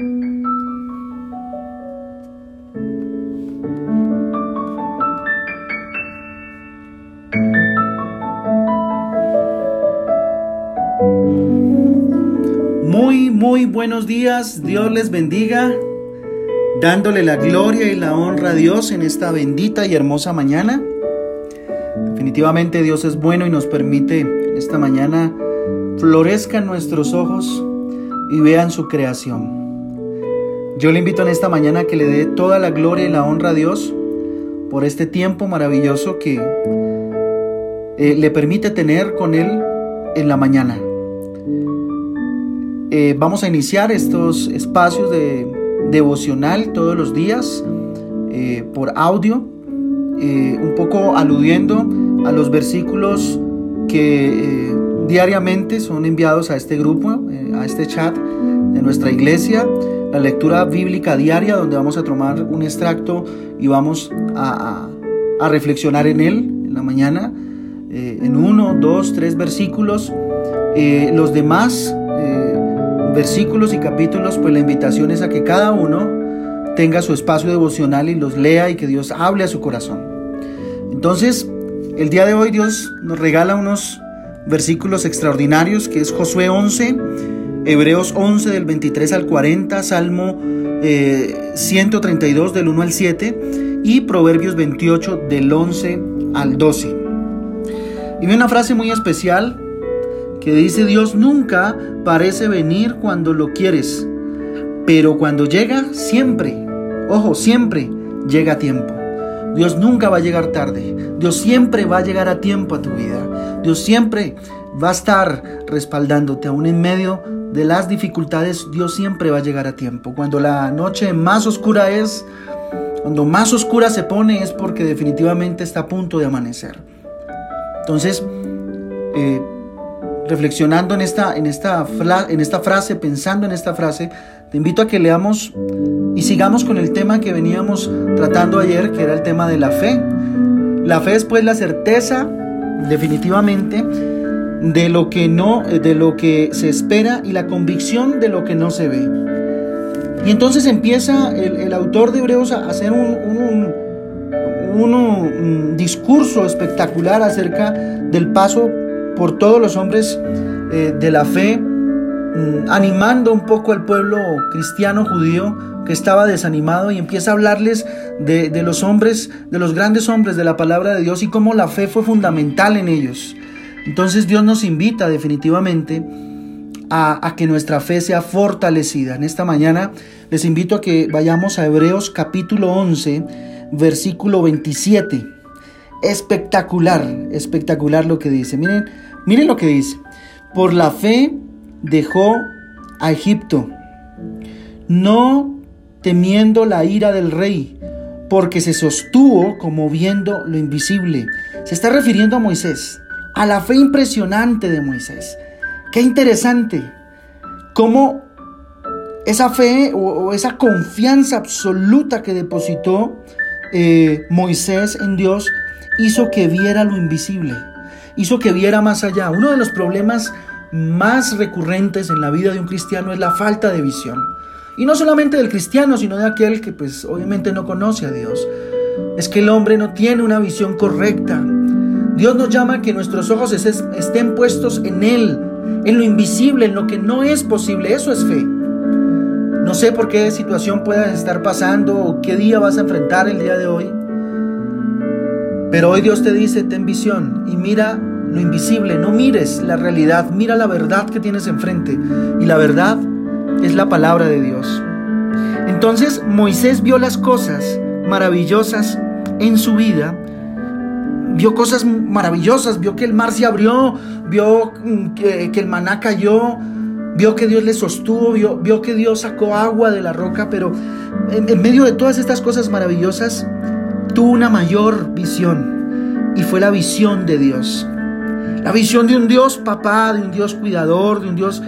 Muy, muy buenos días. Dios les bendiga. Dándole la gloria y la honra a Dios en esta bendita y hermosa mañana. Definitivamente Dios es bueno y nos permite esta mañana florezcan nuestros ojos y vean su creación. Yo le invito en esta mañana a que le dé toda la gloria y la honra a Dios por este tiempo maravilloso que eh, le permite tener con Él en la mañana. Eh, vamos a iniciar estos espacios de devocional todos los días eh, por audio, un poco aludiendo a los versículos que diariamente son enviados a este grupo, a este chat de nuestra iglesia, la lectura bíblica diaria donde vamos a tomar un extracto y vamos a, a reflexionar en él en la mañana, en uno, dos, tres versículos. los demás versículos y capítulos, pues la invitación es a que cada uno tenga su espacio devocional y los lea y que Dios hable a su corazón. Entonces, el día de hoy Dios nos regala unos versículos extraordinarios que es Josué 11, Hebreos 11 del 23 al 40, Salmo 132 eh, del 1 al 7 y Proverbios 28 del 11 al 12. Y una frase muy especial que dice Dios nunca parece venir cuando lo quieres, pero cuando llega, siempre, ojo, siempre llega a tiempo. Dios nunca va a llegar tarde, Dios siempre va a llegar a tiempo a tu vida, Dios siempre va a estar respaldándote aún en medio de las dificultades, Dios siempre va a llegar a tiempo. Cuando la noche más oscura es, cuando más oscura se pone es porque definitivamente está a punto de amanecer. Entonces, eh, reflexionando en esta, en, esta, en esta frase, pensando en esta frase, te invito a que leamos y sigamos con el tema que veníamos tratando ayer, que era el tema de la fe. La fe es pues la certeza, definitivamente, de lo que no, de lo que se espera y la convicción de lo que no se ve. Y entonces empieza el, autor de Hebreos a hacer un, un, discurso espectacular acerca del paso por todos los hombres eh, de la fe, mm, animando un poco al pueblo cristiano judío que estaba desanimado y empieza a hablarles de, los hombres, de los grandes hombres de la palabra de Dios y cómo la fe fue fundamental en ellos. Entonces Dios nos invita definitivamente a, que nuestra fe sea fortalecida. En esta mañana les invito a que vayamos a Hebreos capítulo 11, versículo 27. Espectacular, espectacular lo que dice. Miren, miren lo que dice. Por la fe dejó a Egipto, no temiendo la ira del rey, porque se sostuvo como viendo lo invisible. Se está refiriendo a Moisés, a la fe impresionante de Moisés. Qué interesante cómo esa fe o, esa confianza absoluta que depositó eh, Moisés en Dios hizo que viera lo invisible, hizo que viera más allá. Uno de los problemas más recurrentes en la vida de un cristiano es la falta de visión. Y no solamente del cristiano, sino de aquel que pues obviamente no conoce a Dios. Es que el hombre no tiene una visión correcta. Dios nos llama a que nuestros ojos estén puestos en Él, en lo invisible, en lo que no es posible. Eso es fe. No sé por qué situación puedas estar pasando o qué día vas a enfrentar el día de hoy. Pero hoy Dios te dice, ten visión y mira lo invisible, no mires la realidad, mira la verdad que tienes enfrente. Y la verdad es la palabra de Dios. Entonces Moisés vio las cosas maravillosas en su vida, vio cosas maravillosas, vio que el mar se abrió, vio mm, que, el maná cayó, vio que Dios le sostuvo, vio, vio, que Dios sacó agua de la roca, pero en medio de todas estas cosas maravillosas, tuvo una mayor visión y fue la visión de Dios. La visión de un Dios papá, de un Dios cuidador, de un Dios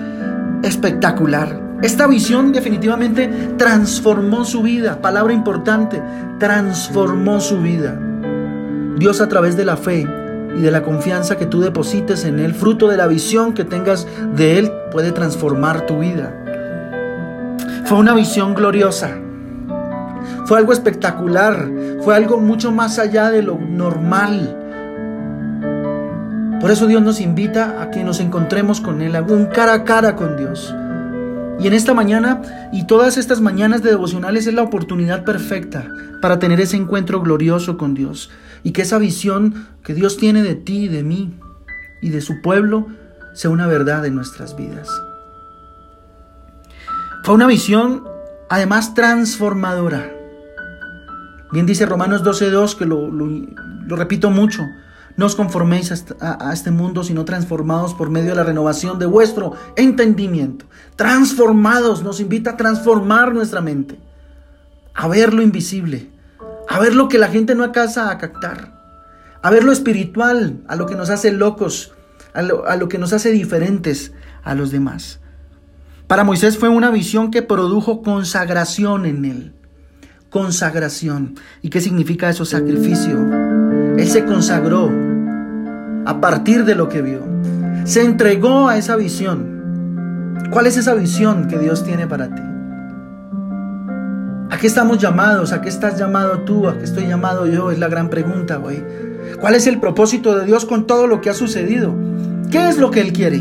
espectacular. Esta visión definitivamente transformó su vida. Palabra importante, transformó su vida. Dios a través de la fe y de la confianza que tú deposites en Él, fruto de la visión que tengas de Él, puede transformar tu vida. Fue una visión gloriosa. Fue algo espectacular. Fue algo mucho más allá de lo normal. Por eso Dios nos invita a que nos encontremos con Él, un cara a cara con Dios. Y en esta mañana y todas estas mañanas de devocionales es la oportunidad perfecta para tener ese encuentro glorioso con Dios y que esa visión que Dios tiene de ti de mí y de su pueblo sea una verdad en nuestras vidas. Fue una visión además transformadora. Bien dice Romanos 12.2, que lo, lo repito mucho, no os conforméis a, este mundo, sino transformados por medio de la renovación de vuestro entendimiento. Transformados, nos invita a transformar nuestra mente, a ver lo invisible, a ver lo que la gente no alcanza a captar, a ver lo espiritual, a lo que nos hace locos, a lo, a lo que nos hace diferentes a los demás. Para Moisés fue una visión que produjo consagración en él. Consagración. ¿Y qué significa eso? Sacrificio él se consagró a partir de lo que vio. Se entregó a esa visión. ¿Cuál es esa visión que Dios tiene para ti? ¿A qué estamos llamados? ¿A qué estás llamado tú? ¿A qué estoy llamado yo? Es la gran pregunta hoy. ¿Cuál es el propósito de Dios con todo lo que ha sucedido? ¿Qué es lo que Él quiere?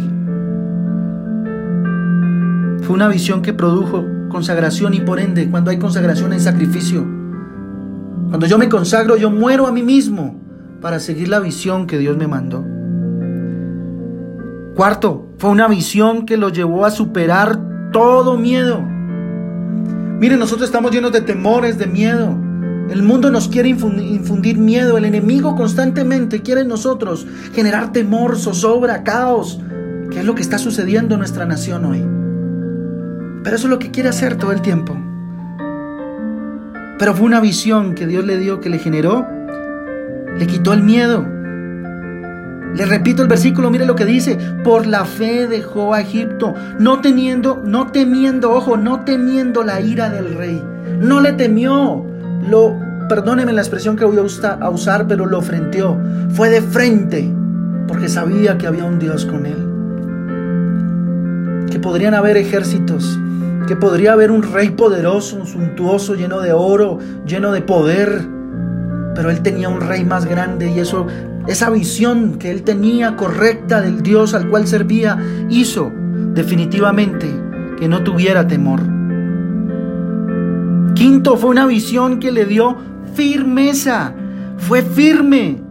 Fue una visión que produjo consagración y por ende, cuando hay consagración hay sacrificio. Cuando yo me consagro, yo muero a mí mismo para seguir la visión que Dios me mandó. Cuarto, fue una visión que lo llevó a superar todo miedo. Miren, nosotros estamos llenos de temores, de miedo. El mundo nos quiere infundir miedo. El enemigo constantemente quiere en nosotros generar temor, zozobra, caos, que es lo que está sucediendo en nuestra nación hoy. Pero eso es lo que quiere hacer todo el tiempo. Pero fue una visión que Dios le dio, que le generó le quitó el miedo. Le repito el versículo, mire lo que dice, por la fe dejó a Egipto, no teniendo, no temiendo, ojo, no temiendo la ira del rey. No le temió, lo, perdóneme la expresión que voy a usar, pero lo frenteó. Fue de frente, porque sabía que había un Dios con él. Que podrían haber ejércitos, que podría haber un rey poderoso, suntuoso, lleno de oro, lleno de poder pero él tenía un rey más grande y eso, esa visión que él tenía correcta del Dios al cual servía, hizo definitivamente que no tuviera temor. Quinto, fue una visión que le dio firmeza, fue firme.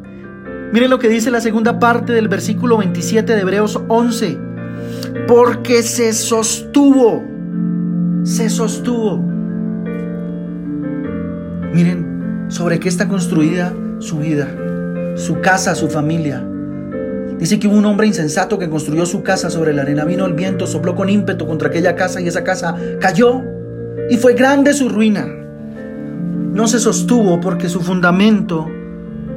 Miren lo que dice la segunda parte del versículo 27 de Hebreos 11. Porque se sostuvo, se sostuvo. Miren, sobre qué está construida su vida, su casa, su familia. Dice que hubo un hombre insensato que construyó su casa sobre la arena. Vino el viento, sopló con ímpetu contra aquella casa y esa casa cayó y fue grande su ruina. No se sostuvo porque su fundamento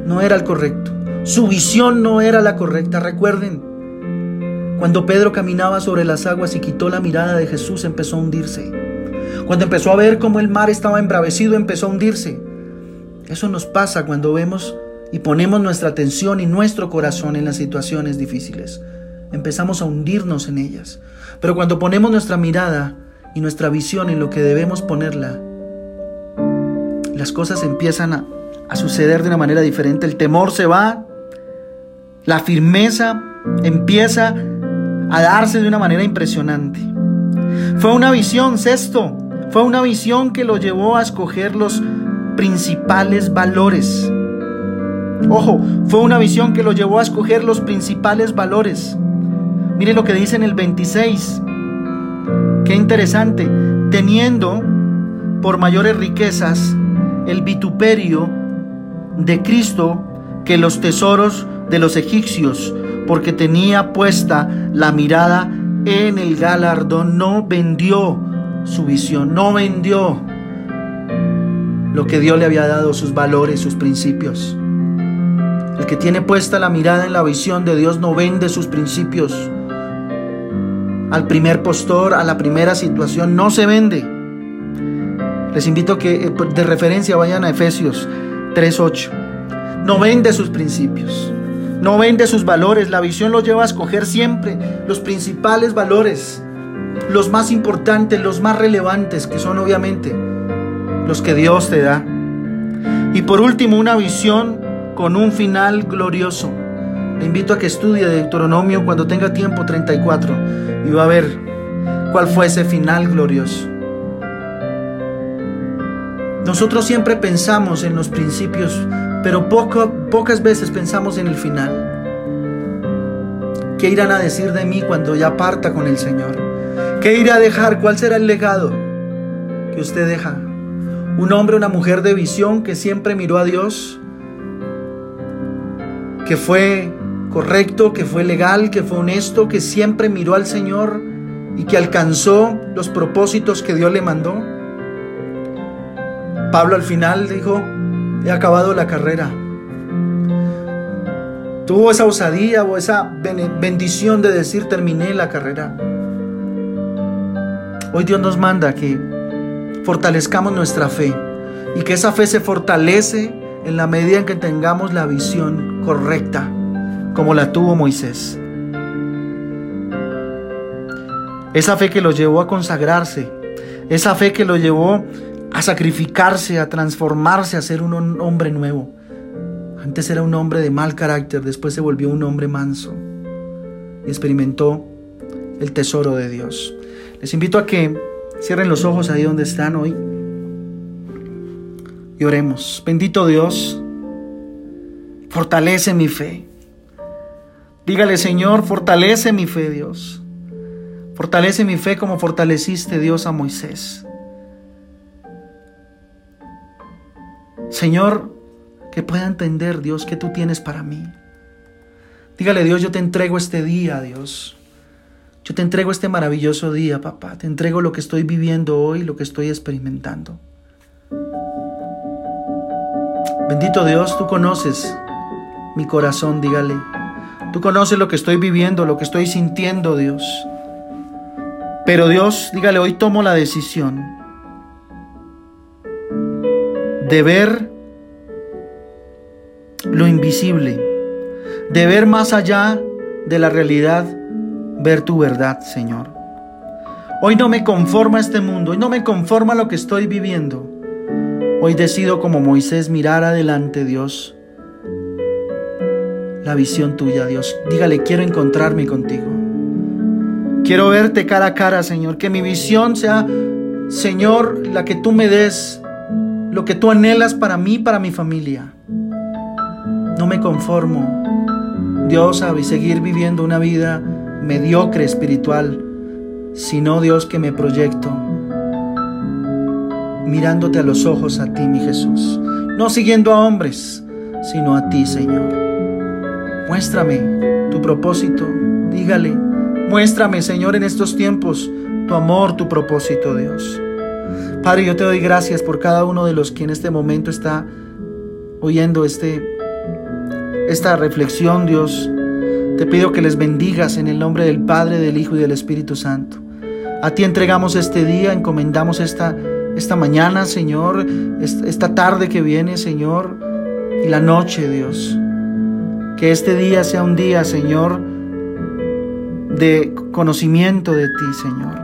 no era el correcto. Su visión no era la correcta. Recuerden, cuando Pedro caminaba sobre las aguas y quitó la mirada de Jesús, empezó a hundirse. Cuando empezó a ver cómo el mar estaba embravecido, empezó a hundirse. Eso nos pasa cuando vemos y ponemos nuestra atención y nuestro corazón en las situaciones difíciles. Empezamos a hundirnos en ellas. Pero cuando ponemos nuestra mirada y nuestra visión en lo que debemos ponerla, las cosas empiezan a, suceder de una manera diferente. El temor se va, la firmeza empieza a darse de una manera impresionante. Fue una visión, sexto, fue una visión que lo llevó a escoger los principales valores. Ojo, fue una visión que lo llevó a escoger los principales valores. Mire lo que dice en el 26. Qué interesante. Teniendo por mayores riquezas el vituperio de Cristo que los tesoros de los egipcios, porque tenía puesta la mirada en el galardón. No vendió su visión, no vendió lo que Dios le había dado, sus valores, sus principios. El que tiene puesta la mirada en la visión de Dios no vende sus principios. Al primer postor, a la primera situación, no se vende. Les invito a que eh, de referencia vayan a Efesios 3.8. No vende sus principios. No vende sus valores. La visión los lleva a escoger siempre los principales valores los más importantes, los más relevantes, que son obviamente los que Dios te da. Y por último, una visión con un final glorioso. Le invito a que estudie Deuteronomio cuando tenga tiempo 34 y va a ver cuál fue ese final glorioso. Nosotros siempre pensamos en los principios, pero pocas veces pensamos en el final. ¿Qué irán a decir de mí cuando ya parta con el Señor? ¿Qué iré a dejar? ¿Cuál será el legado que usted deja? Un hombre, una mujer de visión que siempre miró a Dios, que fue correcto, que fue legal, que fue honesto, que siempre miró al Señor y que alcanzó los propósitos que Dios le mandó. Pablo al final dijo, he acabado la carrera. Tuvo esa osadía o esa bendición de decir, terminé la carrera. Hoy Dios nos manda que fortalezcamos nuestra fe y que esa fe se fortalece en la medida en que tengamos la visión correcta como la tuvo Moisés. Esa fe que lo llevó a consagrarse, esa fe que lo llevó a sacrificarse, a transformarse, a ser un hombre nuevo. Antes era un hombre de mal carácter, después se volvió un hombre manso y experimentó el tesoro de Dios. Les invito a que cierren los ojos ahí donde están hoy y oremos. Bendito Dios, fortalece mi fe. Dígale, Señor, fortalece mi fe, Dios. Fortalece mi fe como fortaleciste, Dios, a Moisés. Señor, que pueda entender, Dios, que tú tienes para mí. Dígale, Dios, yo te entrego este día, Dios. Yo te entrego este maravilloso día, papá. Te entrego lo que estoy viviendo hoy, lo que estoy experimentando. Bendito Dios, tú conoces mi corazón, dígale. Tú conoces lo que estoy viviendo, lo que estoy sintiendo, Dios. Pero Dios, dígale, hoy tomo la decisión de ver lo invisible, de ver más allá de la realidad, ver tu verdad, Señor. Hoy no me conforma este mundo, hoy no me conforma lo que estoy viviendo. Hoy decido como Moisés mirar adelante, Dios, la visión tuya, Dios. Dígale, quiero encontrarme contigo. Quiero verte cara a cara, Señor. Que mi visión sea, Señor, la que tú me des, lo que tú anhelas para mí, para mi familia. No me conformo, Dios, a seguir viviendo una vida mediocre espiritual, sino Dios que me proyecto mirándote a los ojos a ti, mi Jesús. No siguiendo a hombres, sino a ti, Señor. Muéstrame tu propósito. Dígale, muéstrame, Señor, en estos tiempos tu amor, tu propósito, Dios. Padre, yo te doy gracias por cada uno de los que en este momento está oyendo este, esta reflexión, Dios. Te pido que les bendigas en el nombre del Padre, del Hijo y del Espíritu Santo. A ti entregamos este día, encomendamos esta, esta mañana, Señor, esta tarde que viene, Señor, y la noche, Dios. Que este día sea un día, Señor, de conocimiento de ti, Señor.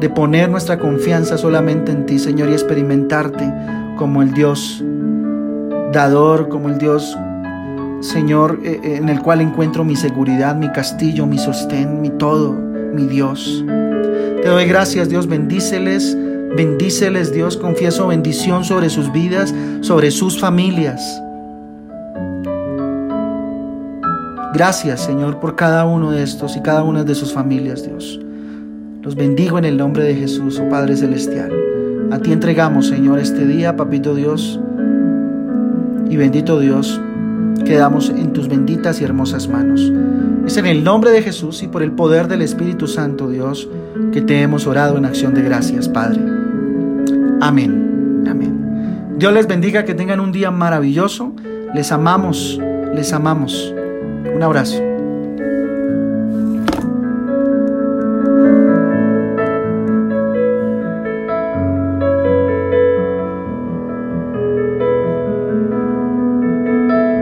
De poner nuestra confianza solamente en ti, Señor, y experimentarte como el Dios dador, como el Dios, Señor, eh, eh, en el cual encuentro mi seguridad, mi castillo, mi sostén, mi todo, mi Dios. Te doy gracias, Dios, bendíceles, bendíceles, Dios, confieso bendición sobre sus vidas, sobre sus familias. Gracias, Señor, por cada uno de estos y cada una de sus familias, Dios. Los bendigo en el nombre de Jesús, oh Padre Celestial. A ti entregamos, Señor, este día, Papito Dios. Y bendito Dios, quedamos en tus benditas y hermosas manos. Es en el nombre de Jesús y por el poder del Espíritu Santo, Dios, que te hemos orado en acción de gracias, Padre. Amén. Amén. Dios les bendiga, que tengan un día maravilloso. Les amamos, les amamos. Un abrazo.